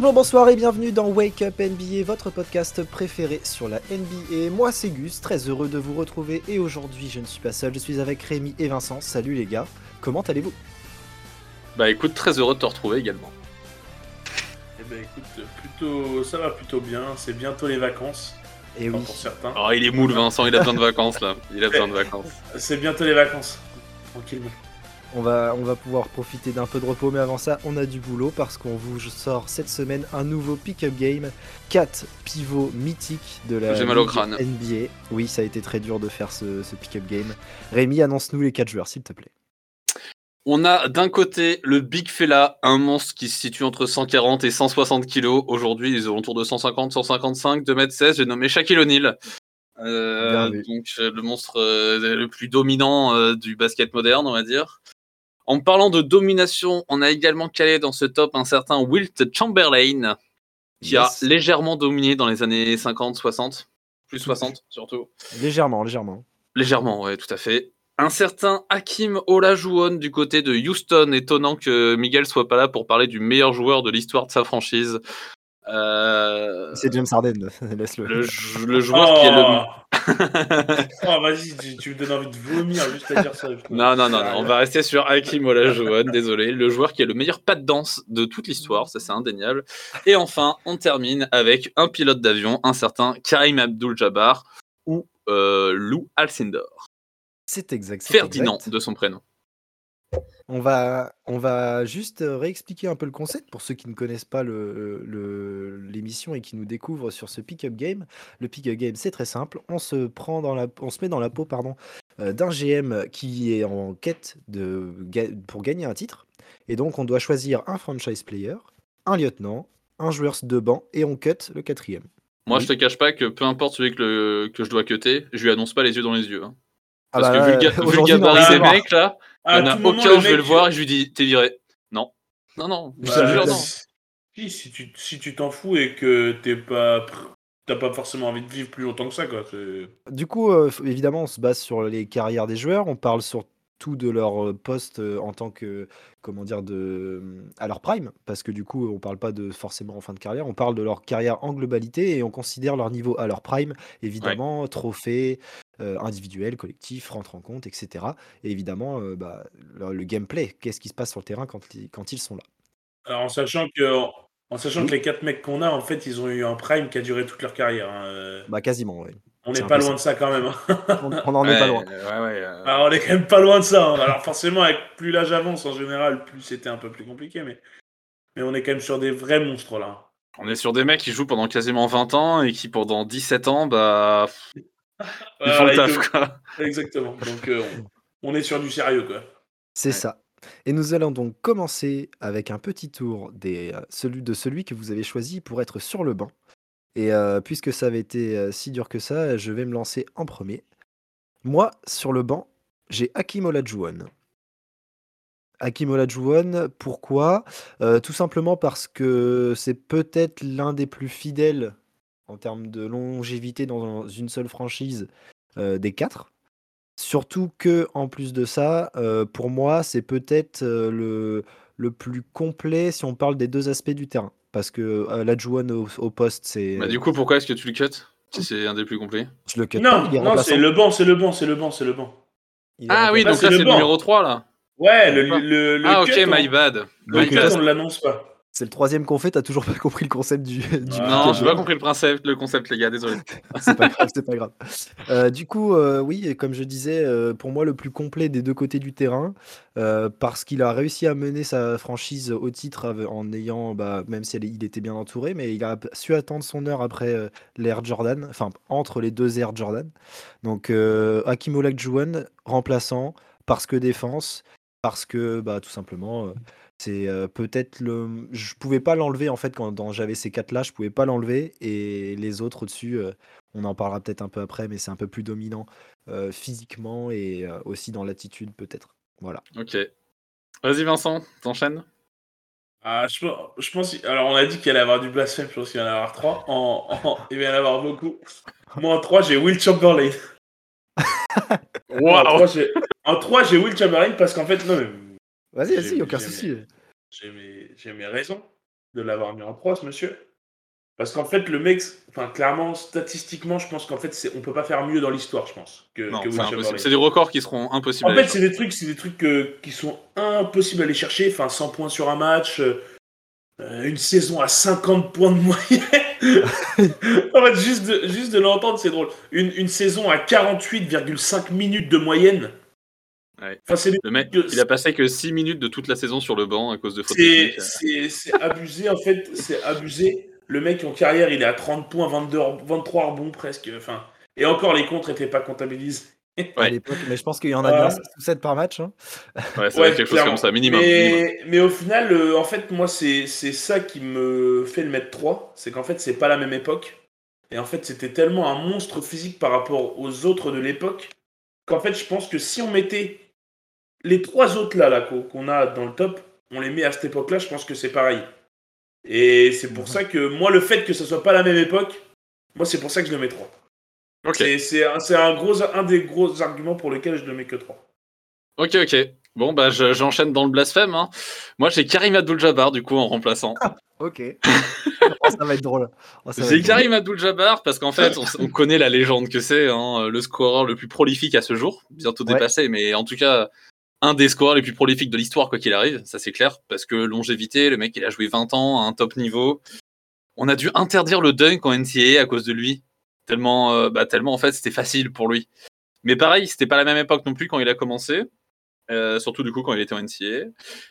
Bonjour, bonsoir et bienvenue dans Wake Up NBA, votre podcast préféré sur la NBA. Moi c'est Gus, très heureux de vous retrouver et aujourd'hui je ne suis pas seul, je suis avec Rémi et Vincent. Salut les gars, comment allez-vous? Bah écoute, très heureux de te retrouver également. Eh ben écoute, plutôt, ça va plutôt bien, c'est bientôt les vacances. Et Enfin, oui, pour certains. Oh, il est mou le Vincent, il a besoin de vacances là. Il a besoin de vacances. C'est bientôt les vacances. Tranquillement. On va, on va pouvoir profiter d'un peu de repos, mais avant ça on a du boulot parce qu'on vous sort cette semaine un nouveau pick-up game. 4 pivots mythiques de la J'ai mal au Ligue crâne. NBA. Oui, ça a été très dur de faire ce, ce pick-up game. Rémi, annonce-nous les 4 joueurs s'il te plaît. On a d'un côté le Big Fella, un monstre qui se situe entre 140 et 160 kilos. Aujourd'hui, ils ont autour de 150, 155, 2m16. J'ai nommé Shaquille O'Neal. Euh, donc euh, le monstre euh, le plus dominant euh, du basket moderne, on va dire. En parlant de domination, on a également calé dans ce top un certain Wilt Chamberlain, qui Yes. a légèrement dominé dans les années 50-60, plus 60 surtout. Légèrement, légèrement. Légèrement, ouais, tout à fait. Un certain Hakim Olajuwon du côté de Houston, étonnant que Miguel soit pas là pour parler du meilleur joueur de l'histoire de sa franchise. Euh, C'est James Harden, laisse-le. le, jou- le joueur qui est le... Oh, vas-y, tu, tu me donnes envie de vomir juste à dire ça. Non, non, non, non, on va rester sur Hakim Olajuwon, désolé. Le joueur qui est le meilleur pas de danse de toute l'histoire, ça c'est indéniable. Et enfin, on termine avec un pilote d'avion, un certain Karim Abdul-Jabbar ou euh, Lou Alcindor. C'est exact. Ferdinand exact. de son prénom. On va, on va juste euh, réexpliquer un peu le concept pour ceux qui ne connaissent pas le- le- l'émission et qui nous découvrent sur ce pick-up game. Le pick-up game, c'est très simple. On se, prend dans la, on se met dans la peau pardon, euh, d'un GM qui est en quête de, pour gagner un titre. Et donc, on doit choisir un franchise player, un lieutenant, un joueur de banc et on cut le quatrième. Moi, Oui. je te cache pas que peu importe celui que, le- que je dois cutter, je lui annonce pas les yeux dans les yeux. hein. Ah Parce bah, que vu le, vu gabarit des mecs là, il À y en a tout moment, aucun, je vais mec, le voir et je lui dis T'es viré. Non. Non, non. Je Bah, jure, non. Si, si tu si tu t'en fous et que t'es pas t'as pas forcément envie de vivre plus longtemps que ça quoi. Du coup, euh, évidemment, on se base sur les carrières des joueurs. On parle surtout de leur poste en tant que, comment dire, de, à leur prime, parce que du coup, on parle pas de forcément en fin de carrière. On parle de leur carrière en globalité et on considère leur niveau à leur prime, évidemment, trophée, euh, individuel, collectif, rentre en compte, etc. Et évidemment, euh, bah, le, le gameplay, qu'est-ce qui se passe sur le terrain quand, ils- quand ils sont là. Alors en sachant que en sachant Oui. que les quatre mecs qu'on a en fait ils ont eu un prime qui a duré toute leur carrière. hein, Bah, quasiment, ouais. On n'est pas loin de ça quand même. hein. On, on en est pas loin. ouais, ouais, euh, Alors, on est quand même pas loin de ça. hein. Alors forcément, avec plus l'âge avance en général, plus c'était un peu plus compliqué, mais mais on est quand même sur des vrais monstres là. On est sur des mecs qui jouent pendant quasiment 20 ans et qui pendant 17 ans, bah, ils Voilà, font le taf quoi. Exactement. Donc euh, on, on est sur du sérieux quoi. C'est Ouais. ça. Et nous allons donc commencer avec un petit tour des, euh, celui, de celui que vous avez choisi pour être sur le banc. Et euh, puisque ça avait été euh, si dur que ça, je vais me lancer en premier. Moi, sur le banc, j'ai Hakim Olajuwon. Hakim Olajuwon, pourquoi? Euh, Tout simplement parce que c'est peut-être l'un des plus fidèles en termes de longévité dans une seule franchise des quatre. Surtout que, en plus de ça, pour moi, c'est peut-être le plus complet si on parle des deux aspects du terrain. Parce que euh, Olajuwon au, au poste, c'est. Bah, du coup, pourquoi est-ce que tu le cut Si c'est un des plus complets. je le cut Non, non, remplaçant. c'est le banc, c'est le banc, c'est le banc, c'est le banc. Ah oui, donc c'est là le c'est le numéro 3 là. Ouais, le, le, le ah cut, ok, on- my bad. Le Donc, cut, euh, on l'annonce pas. C'est le troisième qu'on fait, t'as toujours pas compris le concept du. du Ah, Non, j'ai pas compris le concept, le concept les gars, désolé. c'est pas grave, c'est pas grave. Euh, du coup, euh, oui, et comme je disais, euh, pour moi, le plus complet des deux côtés du terrain, parce qu'il a réussi à mener sa franchise au titre en ayant, bah, même si elle est- il était bien entouré, mais il a su attendre son heure après l'ère Jordan, enfin, entre les deux ères Jordan. Donc, Hakim Olajuwon, remplaçant, parce que défense, parce que, bah, tout simplement. C'est euh, peut-être le. Je pouvais pas l'enlever en fait quand dans- j'avais ces quatre là, je pouvais pas l'enlever et les autres au-dessus, euh, on en parlera peut-être un peu après, mais c'est un peu plus dominant euh, physiquement et euh, aussi dans l'attitude peut-être. Voilà. Ok. Vas-y Vincent, t'enchaînes. Ah, je, pense- je pense. Alors, on a dit qu'il allait y avoir du blasphème, je pense qu'il va y en avoir trois. En, en- il va y en avoir beaucoup. Moi, en trois, j'ai Will Chamberlain. En Waouh trois, j'ai- En trois, j'ai Will Chamberlain parce qu'en fait, non, mais Vas-y, vas-y, J'ai- aucun souci. j'ai mes, j'ai mes raisons. de l'avoir mis en 3, ce monsieur. Parce qu'en fait, le mec, enfin, clairement, statistiquement, je pense qu'en fait, c'est- on peut pas faire mieux dans l'histoire, je pense. Que, Non, que c'est des records qui seront impossibles. En fait, c'est des trucs, c'est des trucs euh, qui sont impossibles à aller chercher. Enfin, 100 points sur un match, euh, euh, une saison à 50 points de moyenne. en fait, juste de, juste de l'entendre, c'est drôle. Une, une saison à 48,5 minutes de moyenne. Ouais. Enfin, Le mec, que- il a passé que 6 minutes de toute la saison sur le banc à cause de fautes C'est c'est abusé, en fait. C'est abusé. Le mec, en carrière, il est à 30 points, 22, 23 rebonds presque. Enfin, et encore, les contres n'étaient pas comptabilisés. à l'époque. Mais je pense qu'il y en a bien 6 ou 7 par match. hein. Ouais, c'est Ouais, quelque chose comme ça, minimum. minimum. Mais, mais au final, euh, en fait, moi, c'est c'est ça qui me fait le mettre 3. C'est qu'en fait, c'est pas la même époque. Et en fait, c'était tellement un monstre physique par rapport aux autres de l'époque qu'en fait, je pense que si on mettait les trois autres là, là qu'on a dans le top, on les met à cette époque-là, je pense que c'est pareil. Et c'est pour ça que moi, le fait que ce soit pas la même époque, moi, c'est pour ça que je le mets 3. Ok, C'est- un, un, gros, un des gros arguments pour lesquels je ne mets que 3. ok, ok. Bon, bah, je- j'enchaîne dans le blasphème. hein. Moi, j'ai Karim Abdul-Jabbar, du coup, en remplaçant. Ok. Oh, ça va être drôle. Oh, ça J'ai être drôle. Karim Abdul-Jabbar parce qu'en fait, on, connaît la légende que c'est, hein, le scoreur le plus prolifique à ce jour, bientôt Ouais. dépassé, mais en tout cas, un des scoreurs les plus prolifiques de l'histoire, quoi qu'il arrive, ça c'est clair, parce que longévité, le mec, il a joué 20 ans à un top niveau. On a dû interdire le dunk en NCAA à cause de lui, tellement, euh, bah, tellement en fait, c'était facile pour lui. Mais pareil, c'était pas la même époque non plus quand il a commencé, euh, surtout du coup quand il était en NCAA.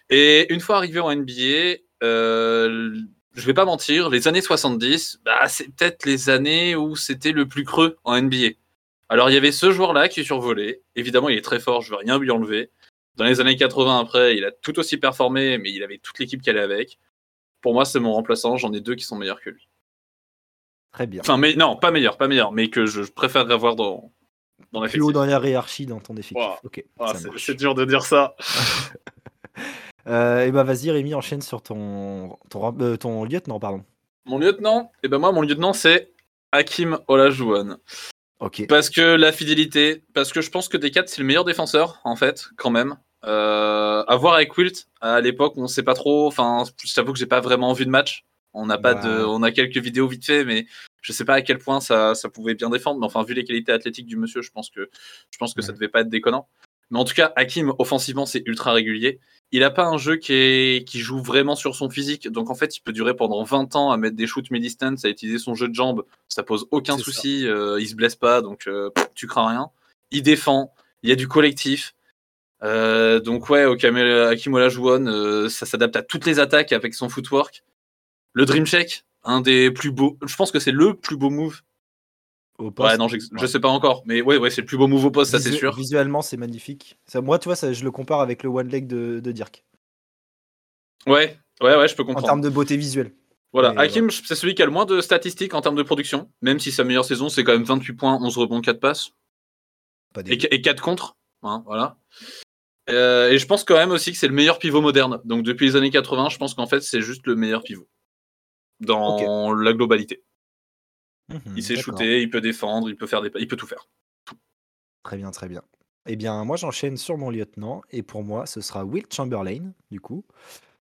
Et une fois arrivé en NBA, euh, je vais pas mentir, les années 70, bah, c'est peut-être les années où c'était le plus creux en NBA. Alors il y avait ce joueur-là qui survolait. Évidemment, il est très fort, je veux rien lui enlever. Dans les années 80 après, il a tout aussi performé, mais il avait toute l'équipe qui allait avec. Pour moi, c'est mon remplaçant. J'en ai deux qui sont meilleurs que lui. Très bien. Enfin, mais non, pas meilleur, pas meilleur, mais que je, je préférerais avoir dans dans Plus l'effectif. haut dans la hiérarchie dans ton effectif. Wow. Ok. Ah, c'est- dur de dire ça. Euh, et bah vas-y Rémi, enchaîne sur ton ton, euh, ton lieutenant, pardon. Mon lieutenant, et ben moi, mon lieutenant, c'est Hakim Olajuwon. Ok. Parce que la fidélité, parce que je pense que Decat c'est le meilleur défenseur en fait, quand même. Euh, à voir avec Wilt, à l'époque on sait pas trop. Enfin, je t'avoue que j'ai pas vraiment vu de match. On n'a pas de, on a quelques vidéos vite fait, mais je sais pas à quel point ça, ça pouvait bien défendre. Mais enfin, vu les qualités athlétiques du monsieur, je pense que, je pense que ça Ouais. devait pas être déconnant. Mais en tout cas, Hakim offensivement c'est ultra régulier. Il a pas un jeu qui, est, qui joue vraiment sur son physique, donc en fait il peut durer pendant 20 ans à mettre des shoots mid-distance, à utiliser son jeu de jambes ça pose aucun ça. souci, euh, il se blesse pas, donc euh, tu crains rien. Il défend, il y a du collectif. Euh, donc ouais, Okame- Hakim Olajuwon, euh, ça s'adapte à toutes les attaques avec son footwork. Le Dream Shake, un des plus beaux, je pense que c'est le plus beau move. Au poste. Ouais, non, je Ouais. sais pas encore, mais ouais, ouais, c'est le plus beau move au poste, ça c'est sûr. Visuellement, c'est magnifique. Ça, moi, tu vois, ça, je le compare avec le one leg de, de Dirk Ouais, ouais, ouais, je peux en comprendre. termes de beauté visuelle. Voilà, Mais, Hakim, c'est celui qui a le moins de statistiques en termes de production, même si sa meilleure saison c'est quand même 28 points, 11 rebonds, 4 passes. Pas des... et, et 4 contre. hein, voilà. Euh, et je pense quand même aussi que c'est le meilleur pivot moderne. Donc depuis les années 80, je pense qu'en fait c'est juste le meilleur pivot dans la globalité. Mhm, Il sait shooter, il peut défendre, il peut faire des, il peut tout faire. Très bien, très bien. Eh bien, moi, j'enchaîne sur mon lieutenant. Et pour moi, ce sera Will Chamberlain, du coup.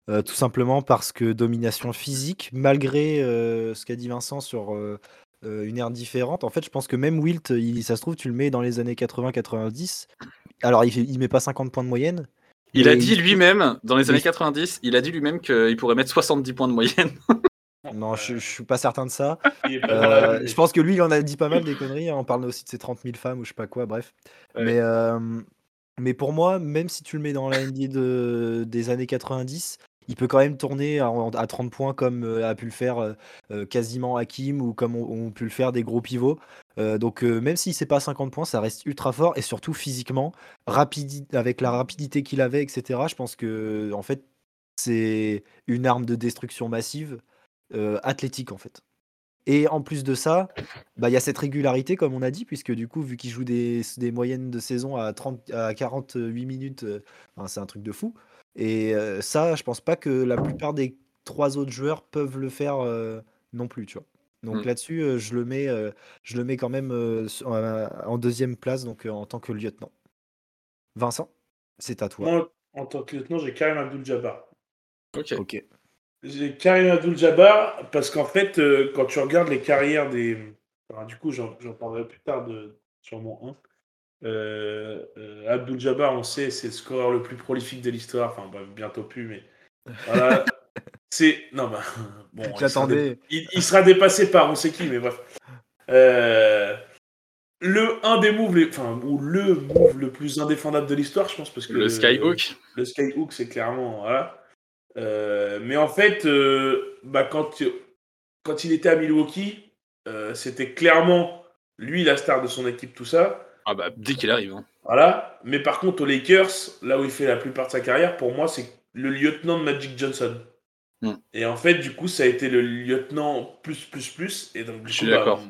Euh, tout simplement parce que domination physique, malgré euh, ce qu'a dit Vincent sur une ère différente. En fait, je pense que même Wilt, il, ça se trouve, tu le mets dans les années 80-90. Alors, il, il met pas 50 points de moyenne. Il a dit lui-même, dans les années il- 90, il a dit lui-même qu'il pourrait mettre 70 points de moyenne. Non, je, je suis pas certain de ça. Euh, je pense que lui, il en a dit pas mal des conneries. hein. On parle aussi de ses 30 000 femmes ou je sais pas quoi, bref. Ouais. Mais, euh, mais pour moi, même si tu le mets dans la NBA de, des années 90, il peut quand même tourner à, à 30 points comme euh, a pu le faire euh, euh, quasiment Hakim ou comme ont, pu le faire des gros pivots. Donc même si c'est pas 50 points, ça reste ultra fort et surtout physiquement, avec la rapidité qu'il avait, etc. Je pense que en fait c'est une arme de destruction massive, athlétique en fait. Et en plus de ça, bah, il y a cette régularité, comme on a dit, puisque du coup, vu qu'il joue des, moyennes de saison à, 30, à 48 minutes, c'est un truc de fou. Et euh, ça, je pense pas que la plupart des trois autres joueurs peuvent le faire euh, non plus, tu vois. Donc Mm. là-dessus, euh, je, le mets, euh, je le mets quand même en deuxième place, donc euh, en tant que lieutenant. Vincent, c'est à toi. Moi, en tant que lieutenant, j'ai Karim Abdul-Jabbar. Ok. Ok. J'ai Karim Abdul-Jabbar parce qu'en fait, euh, quand tu regardes les carrières des. enfin, du coup, j'en j'en parlerai plus tard de, sur mon 1. Euh, euh, Abdul-Jabbar, on sait, c'est le scoreur le plus prolifique de l'histoire. Enfin, bah, bientôt plus, mais. Voilà. c'est. Non, bah. Bon, il sera, dé- il, il sera dépassé par on sait qui, mais bref. Euh, le un des moves, les- enfin, ou le move le plus indéfendable de l'histoire, je pense, parce que Le Skyhook. le skyhook, c'est clairement. Voilà. Euh, mais en fait, euh, bah, quand, quand il était à Milwaukee, euh, c'était clairement lui la star de son équipe, tout ça. Ah bah, dès qu'il arrive. hein. Voilà. Mais par contre, aux Lakers, là où il fait la plupart de sa carrière, pour moi, c'est le lieutenant de Magic Johnson. Hmm. Et en fait, du coup, ça a été le lieutenant plus, plus, plus. Et donc, Je suis bah, d'accord.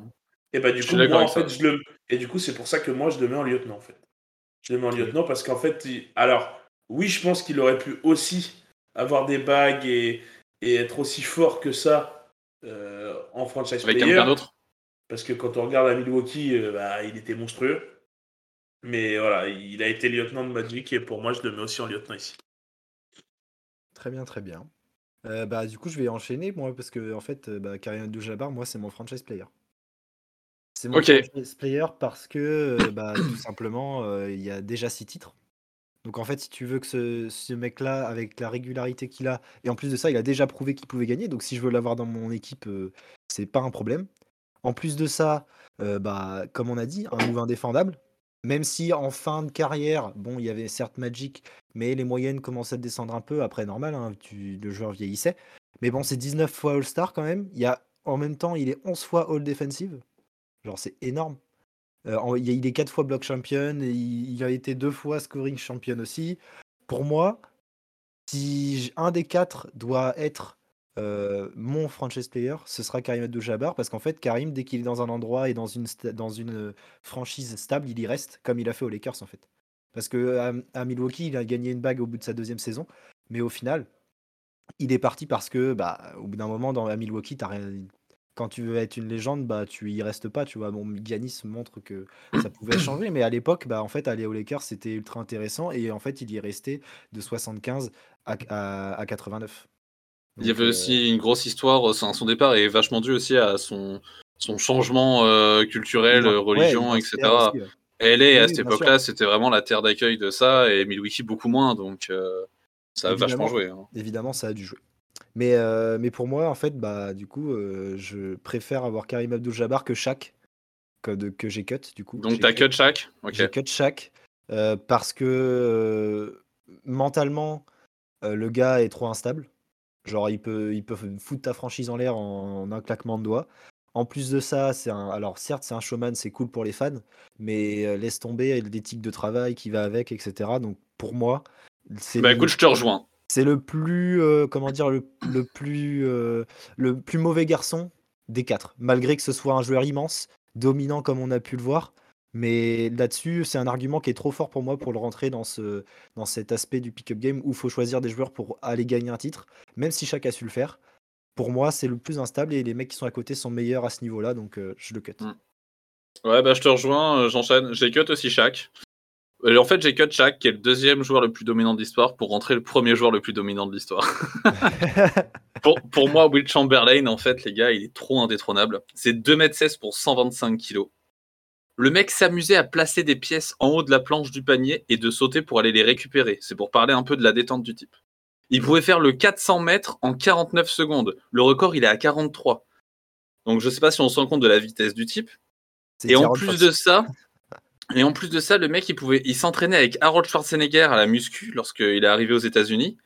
Et bah, du Je coup, moi, en avec fait, je le. Et du coup, c'est pour ça que moi, je le mets en lieutenant, en fait. Je le mets en lieutenant parce qu'en fait, il- alors, oui, je pense qu'il aurait pu aussi avoir des bagues et, et être aussi fort que ça euh, en franchise Avec player. quelqu'un d'autre Parce que quand on regarde à Milwaukee, euh, bah, il était monstrueux. Mais voilà, il a été lieutenant de Magic et pour moi, je le mets aussi en lieutenant ici. Très bien, très bien. Euh, bah, du coup, je vais enchaîner, moi, parce que, en fait, euh, bah, Karim Abdul-Jabbar, moi, c'est mon franchise player. C'est mon franchise player parce que, euh, bah, tout simplement, euh, il y a déjà six titres. Donc, en fait, si tu veux que ce, ce mec-là, avec la régularité qu'il a, et en plus de ça, il a déjà prouvé qu'il pouvait gagner. Donc, si je veux l'avoir dans mon équipe, euh, c'est pas un problème. En plus de ça, euh, bah, comme on a dit, un move indéfendable. Même si en fin de carrière, bon, il y avait certes Magic, mais les moyennes commençaient à descendre un peu. Après, normal, hein, le joueur vieillissait. Mais bon, c'est 19 fois All-Star quand même. Il y a, en même temps, il est 11 fois All-Defensive. Genre, c'est énorme. Euh, il, est 4 fois Block Champion. Et il, a été deux fois Scoring Champion aussi. Pour moi, si un des quatre doit être euh, mon franchise player, ce sera Karim Abdul-Jabbar parce qu'en fait, Karim, dès qu'il est dans un endroit et dans une, sta- dans une euh, franchise stable, il y reste, comme il a fait aux Lakers en fait. Parce que à, à Milwaukee, il a gagné une bague au bout de sa deuxième saison, mais au final, il est parti parce que, bah, au bout d'un moment, dans, à Milwaukee, t'as rien- quand tu veux être une légende, bah, tu y restes pas, tu vois. Bon, Giannis montre que ça pouvait changer, mais à l'époque, bah, en fait, aller aux Lakers, c'était ultra intéressant, et en fait, il y est resté de 75 à, à- à 89. Il y avait euh, aussi une grosse histoire, euh, son départ est vachement dû aussi à son, son changement euh, culturel, euh, ouais, religion, etc. aussi, ouais. LA, Oui, à cette époque-là, c'était vraiment la terre d'accueil de ça, et Milwaukee beaucoup moins, donc euh, ça a Évidemment. vachement joué. hein. Évidemment, ça a dû jouer. Mais, euh, mais pour moi, en fait, bah, du coup, euh, je préfère avoir Karim Abdul-Jabbar que Shaq, que, que j'ai cut, du coup. Donc t'as cut Shaq Ok. J'ai cut Shaq euh, parce que euh, mentalement, euh, le gars est trop instable. Genre, il peut, il peut foutre ta franchise en l'air en, en un claquement de doigts. En plus de ça, c'est un. Alors, certes, c'est un showman, c'est cool pour les fans, mais euh, laisse tomber l'éthique de travail qui va avec, etc. Donc, pour moi, c'est Bah le- écoute, je te rejoins. c'est le plus, euh, comment dire, le, le plus, euh, le plus mauvais garçon des quatre. Malgré que ce soit un joueur immense, dominant comme on a pu le voir. Mais là-dessus, c'est un argument qui est trop fort pour moi pour le rentrer dans, ce, dans cet aspect du pick-up game où il faut choisir des joueurs pour aller gagner un titre, même si chaque a su le faire. Pour moi, c'est le plus instable et les mecs qui sont à côté sont meilleurs à ce niveau-là, donc euh, je le cut. Mm. Ouais, bah je te rejoins, euh, j'enchaîne. J'ai cut aussi Shaq. En fait, j'ai cut Shaq, qui est le deuxième joueur le plus dominant de l'histoire, pour rentrer le premier joueur le plus dominant de l'histoire. pour, pour moi, Will Chamberlain, en fait, les gars, il est trop indétrônable. C'est 2m16 pour 125 kg. Le mec s'amusait à placer des pièces en haut de la planche du panier et de sauter pour aller les récupérer. C'est pour parler un peu de la détente du type. Il pouvait faire le 400 mètres en 49 secondes. Le record, il est à 43. Donc je sais pas si on se rend compte de la vitesse du type. Et en plus de ça, et en plus de ça, le mec, il pouvait, il s'entraînait avec Harold Schwarzenegger à la muscu lorsqu'il est arrivé aux États-Unis.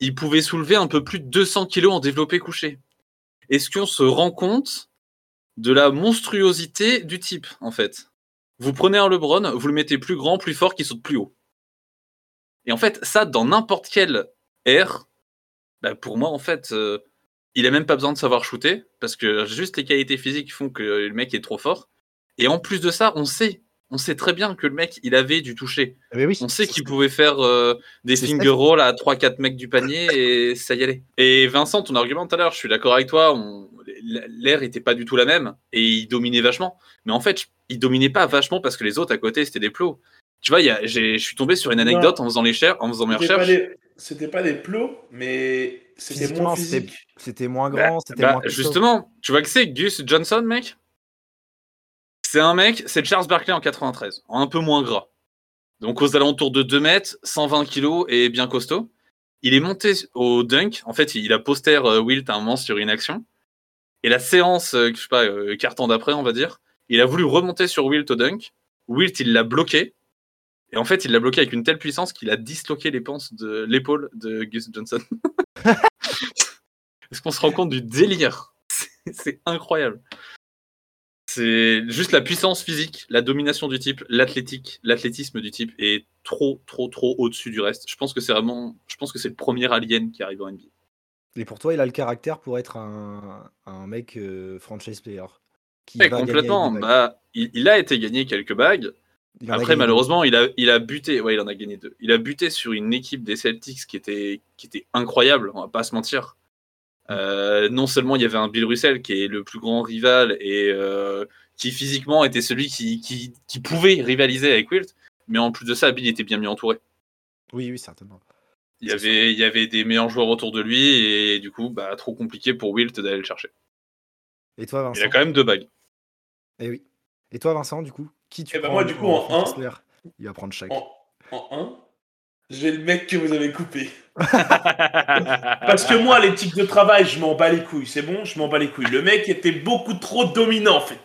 Il pouvait soulever un peu plus de 200 kilos en développé couché. Est-ce qu'on se rend compte de la monstruosité du type, en fait Vous prenez un LeBron, vous le mettez plus grand, plus fort, qui saute plus haut. Et en fait, ça, dans n'importe quelle ère, bah, pour moi, en fait, euh, il a même pas besoin de savoir shooter, parce que juste les qualités physiques font que le mec est trop fort. Et en plus de ça, on sait, on sait très bien que le mec, il avait du toucher. Mais oui, On sait qu'il pouvait faire euh, des finger rolls à 3-4 mecs du panier et ça y allait. Et Vincent, ton argument tout à l'heure, je suis d'accord avec toi, on- l'air était pas du tout la même et il dominait vachement. Mais en fait, il dominait pas vachement parce que les autres à côté, c'était des plots. Tu vois, y a- je suis tombé sur une anecdote en faisant, les cher- en faisant mes recherches. des... c'était pas des plots, mais c'était moins physique. c'était moins Bah, grand, c'était bah, moins justement, tu vois que c'est Gus Johnson, mec? C'est un mec, c'est Charles Barkley en 93, en un peu moins gras. Donc aux alentours de 2 mètres, 120 kilos et bien costaud. Il est monté au dunk. En fait, il a poster euh, Wilt à un moment sur une action. Et la séance, euh, je sais pas, euh, temps d'après, on va dire, il a voulu remonter sur Wilt au dunk. Wilt, il l'a bloqué. Et en fait, il l'a bloqué avec une telle puissance qu'il a disloqué de l'épaule de Gus Johnson. Est-ce qu'on se rend compte du délire C'est incroyable. C'est juste la puissance physique, la domination du type, l'athlétique, l'athlétisme du type est trop, trop, trop au-dessus du reste. Je pense que c'est vraiment, je pense que c'est le premier alien qui arrive en NBA. Et pour toi, il a le caractère pour être un, un mec euh, franchise player. Qui Ouais, va gagner complètement. Bah, il, il a été gagné quelques bagues. Il Après, malheureusement, il a, il a buté. Ouais, il en a gagné deux. Il a buté sur une équipe des Celtics qui était, qui était incroyable. On va pas se mentir. Euh, non seulement il y avait un Bill Russell qui est le plus grand rival et euh, qui physiquement était celui qui, qui, qui pouvait rivaliser avec Wilt, mais en plus de ça, Bill était bien mieux entouré. Oui, oui, certainement. Il y, avait, il y avait des meilleurs joueurs autour de lui et du coup, bah, trop compliqué pour Wilt d'aller le chercher. Et toi, Vincent Il a quand même deux bagues. Eh oui. Et toi, Vincent, du coup, qui tu Eh ben prends moi, du coup, en franchise un- player Il va prendre chaque. En, en 1, j'ai le mec que vous avez coupé. Parce que moi, l'éthique de travail, je m'en bats les couilles. C'est bon, je m'en bats les couilles. Le mec était beaucoup trop dominant, en fait.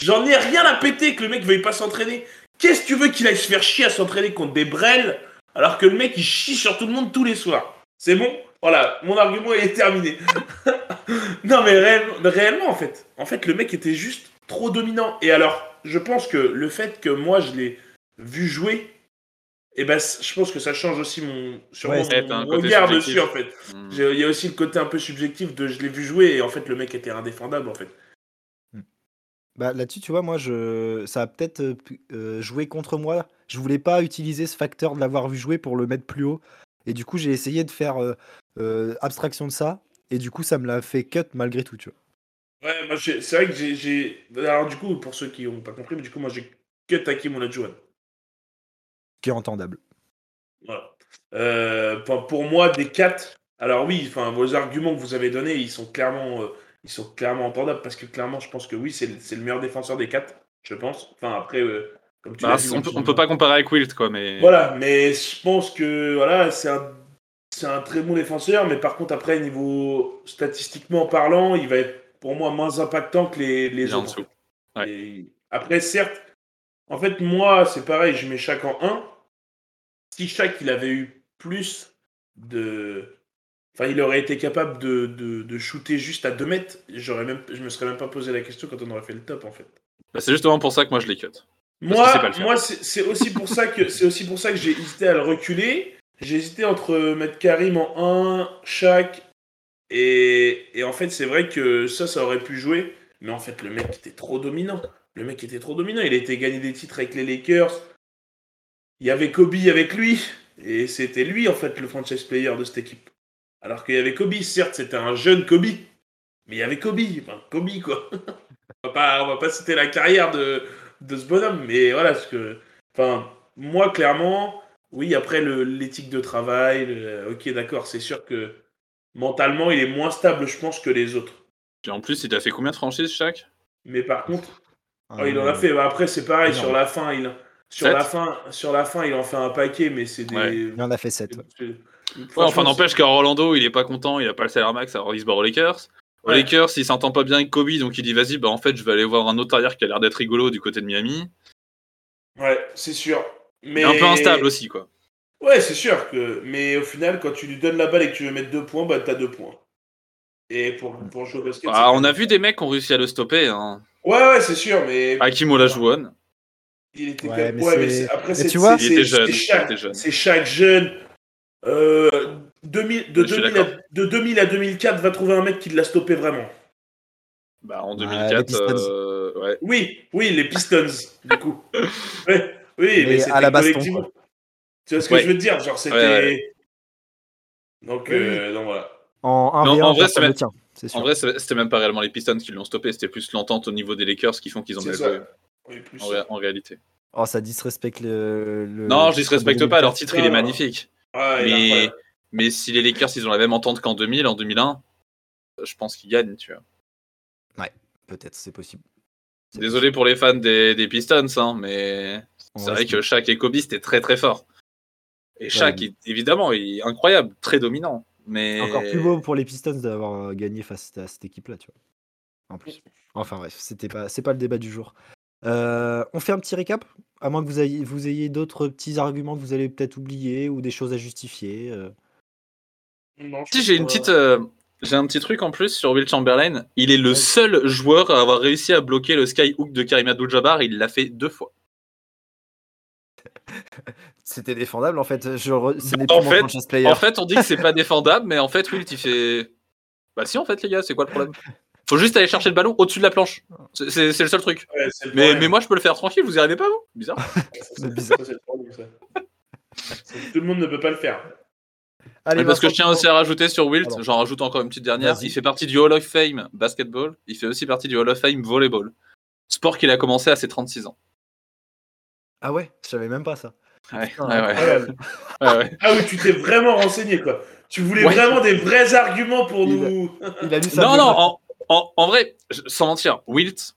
J'en ai rien à péter que le mec veuille pas s'entraîner. Qu'est-ce que tu veux qu'il aille se faire chier à s'entraîner contre des brels alors que le mec il chie sur tout le monde tous les soirs? C'est bon? Voilà, mon argument est terminé. non mais réel- réellement en fait. En fait le mec était juste trop dominant. Et alors, je pense que le fait que moi je l'ai vu jouer, et ben je pense que ça change aussi mon, sûrement Ouais, mon regard subjectif. dessus en fait. Hmm. Il y a aussi le côté un peu subjectif de je l'ai vu jouer et en fait le mec était indéfendable en fait. Bah, Là-dessus, tu vois, moi, je... ça a peut-être euh, euh, joué contre moi. Je voulais pas utiliser ce facteur de l'avoir vu jouer pour le mettre plus haut. Et du coup, j'ai essayé de faire euh, euh, abstraction de ça. Et du coup, ça me l'a fait cut malgré tout, tu vois. Ouais, moi j'ai- c'est vrai que j'ai- j'ai. Alors du coup, pour ceux qui n'ont pas compris, mais du coup moi j'ai cut Hakim Olajuwon. Qui est entendable. Voilà. Euh, pour, moi, des 4, alors oui, enfin, vos arguments que vous avez donnés, ils sont clairement, euh, ils sont clairement entendables parce que clairement, je pense que oui, c'est le, c'est le meilleur défenseur des 4, je pense. Enfin, après, euh, comme tu Bah, dit, on, peut, on peut pas comparer avec Wilt, quoi, mais. Voilà, mais je pense que voilà, c'est un, c'est un très bon défenseur, mais par contre, après, niveau statistiquement parlant, il va être pour moi moins impactant que les, en autres. Ouais. Et après, certes, en fait, moi, c'est pareil, je mets chaque en 1. Si chaque il avait eu plus de. Enfin, il aurait été capable de, de, de shooter juste à 2 mètres, j'aurais même, je me serais même pas posé la question quand on aurait fait le top, en fait. Bah, c'est justement pour ça que moi je l'ai cut. Moi, moi, c'est aussi pour ça que c'est aussi pour ça que j'ai hésité à le reculer. J'ai hésité entre mettre Karim en 1, chaque et, et en fait c'est vrai que ça, ça aurait pu jouer, mais en fait le mec était trop dominant. Le mec était trop dominant. Il a été gagné des titres avec les Lakers. Il y avait Kobe avec lui et c'était lui en fait le franchise player de cette équipe. Alors qu'il y avait Kobe, certes c'était un jeune Kobe, mais il y avait Kobe, enfin Kobe quoi. on va pas, on va pas citer la carrière de de ce bonhomme. Mais voilà, parce que, enfin, moi, clairement, oui, après l'éthique de travail, le- ok, d'accord, c'est sûr que mentalement, il est moins stable, je pense, que les autres. En plus, il t'a fait combien de franchises chaque Mais par contre, oh, il en a fait. bah, après, c'est pareil, sur la fin, il, sur la fin, sur la fin, il en fait un paquet, mais c'est des. Ouais. Il en a fait 7. c'est- Ouais, franchement, enfin, n'empêche qu'à Orlando, il est pas content, il a pas le salaire max, alors il se barre aux Lakers. Aux. Lakers, il s'entend pas bien avec Kobe, donc il dit vas-y, bah en fait, je vais aller voir un autre arrière qui a l'air d'être rigolo du côté de Miami. Ouais, c'est sûr. Mais Et un peu instable aussi, quoi. Ouais, c'est sûr que. Mais au final, quand tu lui donnes la balle et que tu veux mettre deux points, bah t'as deux points. Et pour, pour jouer au basket. Ah, c'est on a vu des mecs qui ont réussi à le stopper. Hein. Ouais, ouais, c'est sûr, mais. Hakim Olajuwon. Il était Ouais, mais mais après, mais c'est tu vois- c'est- jeune, chaque- jeune. C'est chaque jeune. euh, 2000 de, Je suis 2000 à, de 2000 à 2004, va trouver un mec qui l'a stoppé vraiment. Bah, en Ouais, 2004, les Pistons. euh, ouais. Oui, oui, les Pistons, du coup. Ouais, oui, mais, Mais à la baston, quoi. Tu vois ce que Ouais. je veux te dire? Genre, c'était. Ouais, ouais. Donc, Oui, euh, donc voilà. En 1 Non, v 1, en vrai, ne même- tient. En vrai, c'était même pas réellement les Pistons qui l'ont stoppé, c'était plus l'entente au niveau des Lakers qui font qu'ils ont ça. joué, Oui, plus. en, ré- en réalité. Oh, ça disrespecte le. le- non, je disrespecte pas, leur titre il est magnifique. Ah, mais. Mais si les Lakers ils ont la même entente qu'en 2000, en 2001, je pense qu'ils gagnent, tu vois. Peut-être, c'est possible. Désolé pour les fans des, des Pistons, hein, mais c'est vrai que Shaq et Kobe c'était très très fort. Et Shaq, Ouais. il- évidemment, il est incroyable, très dominant. Mais Encore plus beau pour les Pistons d'avoir euh, gagné face à cette équipe-là, tu vois. En plus. Enfin bref, c'était pas, c'est pas le débat du jour. Euh, on fait un petit récap, à moins que vous ayez, vous ayez d'autres petits arguments que vous allez peut-être oublier ou des choses à justifier. euh. Non, Si j'ai une petite, euh, j'ai un petit truc en plus sur Will Chamberlain. Il est le Ouais. seul joueur à avoir réussi à bloquer le skyhook de Karim Abdul-Jabbar. Il l'a fait deux fois. C'était défendable en fait. Je re- Ce n'est En fait- franchise player. En fait, on dit que c'est pas défendable, mais en fait, Wilt il fait. Bah si, en fait, les gars, c'est quoi le problème? Faut juste aller chercher le ballon au-dessus de la planche. C'est le seul truc. Ouais, c'est le Mais, moi, je peux le faire tranquille. Vous y arrivez pas vous? Bizarre. C'est bizarre. ça, c'est le problème, ça. C'est- Tout le monde ne peut pas le faire. Allez, parce que je tiens aussi à rajouter sur Wilt, j'en rajoute encore une petite dernière. Il fait partie du Hall of Fame basketball. Il fait aussi partie du Hall of Fame volleyball. Sport qu'il a commencé à ses 36 ans. Ah ouais, je savais même pas ça. Ouais, Putain, ouais, ouais. incroyable. ouais, ouais. Ah oui, tu t'es vraiment renseigné, quoi. Tu voulais Ouais. vraiment des vrais arguments pour Il- nous. Il a lu ça. Non, non, en, en- vrai, sans mentir, Wilt,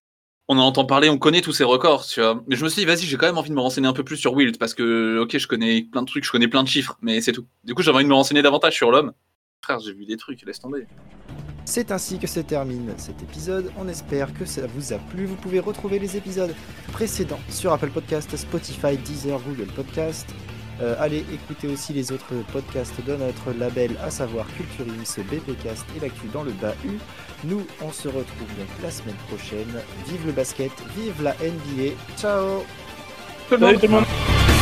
on en entend parler, on connaît tous ses records, tu vois. Mais je me suis dit, vas-y, j'ai quand même envie de me renseigner un peu plus sur Wilt, parce que, ok, je connais plein de trucs, je connais plein de chiffres, mais c'est tout. Du coup, j'avais envie de me renseigner davantage sur l'homme. Frère, j'ai vu des trucs, laisse tomber. C'est ainsi que se termine cet épisode. On espère que ça vous a plu. Vous pouvez retrouver les épisodes précédents sur Apple Podcast, Spotify, Deezer, Google Podcast. Euh, allez écouter aussi les autres podcasts de notre label, à savoir Culture Ims, BPcast et l'actu dans le bahut. Nous, on se retrouve donc la semaine prochaine. Vive le basket, vive la NBA. Ciao Tout le Salut tout le monde.